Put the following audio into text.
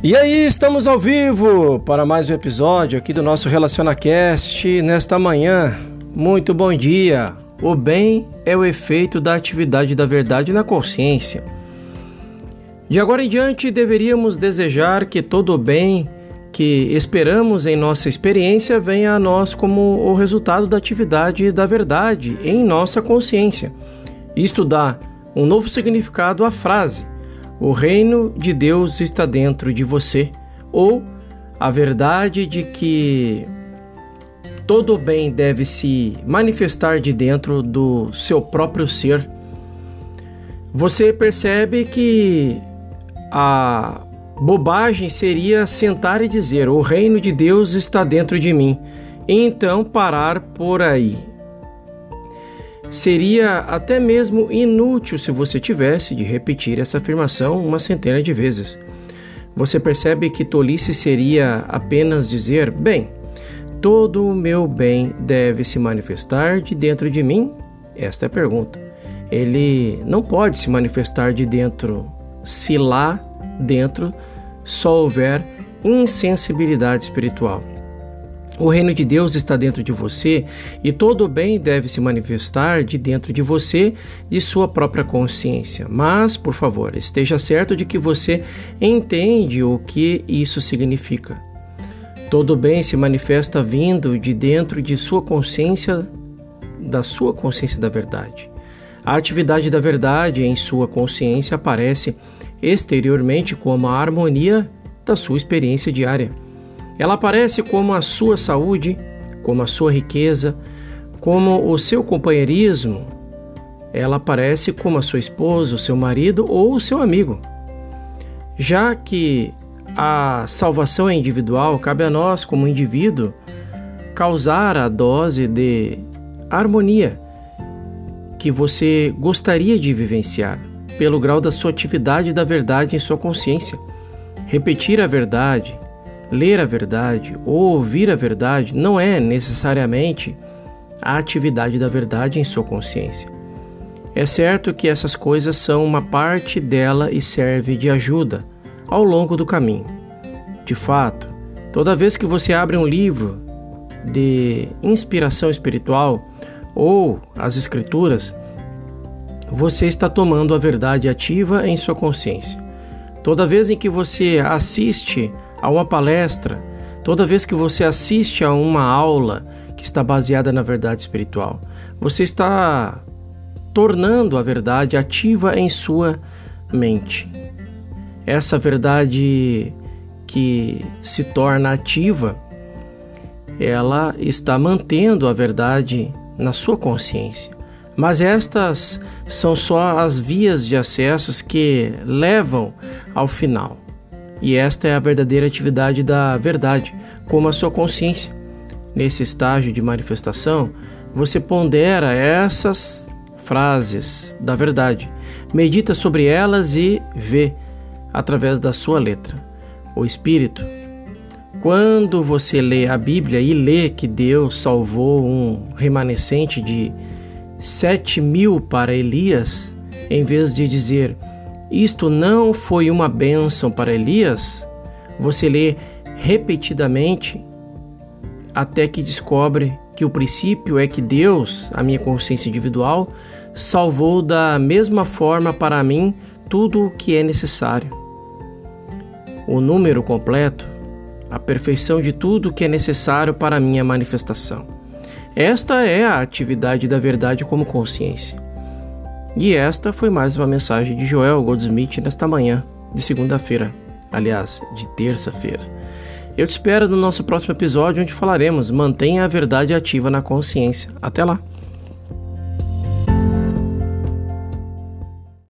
E aí, estamos ao vivo para mais um episódio aqui do nosso RelacionaCast nesta manhã. Muito bom dia! O bem é o efeito da atividade da verdade na consciência. De agora em diante, deveríamos desejar que todo o bem que esperamos em nossa experiência venha a nós como o resultado da atividade da verdade em nossa consciência. Isto dá um novo significado à frase o reino de Deus está dentro de você, ou a verdade de que todo o bem deve se manifestar de dentro do seu próprio ser. Você percebe que a bobagem seria sentar e dizer: O reino de Deus está dentro de mim, e então parar por aí. Seria até mesmo inútil se você tivesse de repetir essa afirmação uma centena de vezes. Você percebe que tolice seria apenas dizer: bem, todo o meu bem deve se manifestar de dentro de mim? Esta é a pergunta. Ele não pode se manifestar de dentro se lá dentro só houver insensibilidade espiritual. O reino de Deus está dentro de você e todo bem deve se manifestar de dentro de você, de sua própria consciência. Mas, por favor, esteja certo de que você entende o que isso significa. Todo bem se manifesta vindo de dentro de sua consciência, da sua consciência da verdade. A atividade da verdade em sua consciência aparece exteriormente como a harmonia da sua experiência diária. Ela aparece como a sua saúde, como a sua riqueza, como o seu companheirismo. Ela aparece como a sua esposa, o seu marido ou o seu amigo. Já que a salvação é individual, cabe a nós, como indivíduo, causar a dose de harmonia que você gostaria de vivenciar, pelo grau da sua atividade da verdade em sua consciência. Repetir a verdade, Ler a verdade ou ouvir a verdade não é necessariamente a atividade da verdade em sua consciência. É certo que essas coisas são uma parte dela e serve de ajuda ao longo do caminho. De fato, toda vez que você abre um livro de inspiração espiritual ou as escrituras, você está tomando a verdade ativa em sua consciência. Toda vez em que você assiste a uma palestra, toda vez que você assiste a uma aula que está baseada na verdade espiritual, você está tornando a verdade ativa em sua mente. Essa verdade que se torna ativa, ela está mantendo a verdade na sua consciência. Mas estas são só as vias de acessos que levam ao final. E esta é a verdadeira atividade da verdade, como a sua consciência. Nesse estágio de manifestação, você pondera essas frases da verdade, medita sobre elas e vê através da sua letra. O Espírito, quando você lê a Bíblia e lê que Deus salvou um remanescente de sete mil para Elias, em vez de dizer isto não foi uma bênção para Elias? Você lê repetidamente até que descobre que o princípio é que Deus, a minha consciência individual, salvou da mesma forma para mim tudo o que é necessário. O número completo, a perfeição de tudo o que é necessário para a minha manifestação. Esta é a atividade da verdade como consciência. E esta foi mais uma mensagem de Joel Goldsmith nesta manhã de segunda-feira, aliás, de terça-feira. Eu te espero no nosso próximo episódio onde falaremos mantenha a verdade ativa na consciência. Até lá!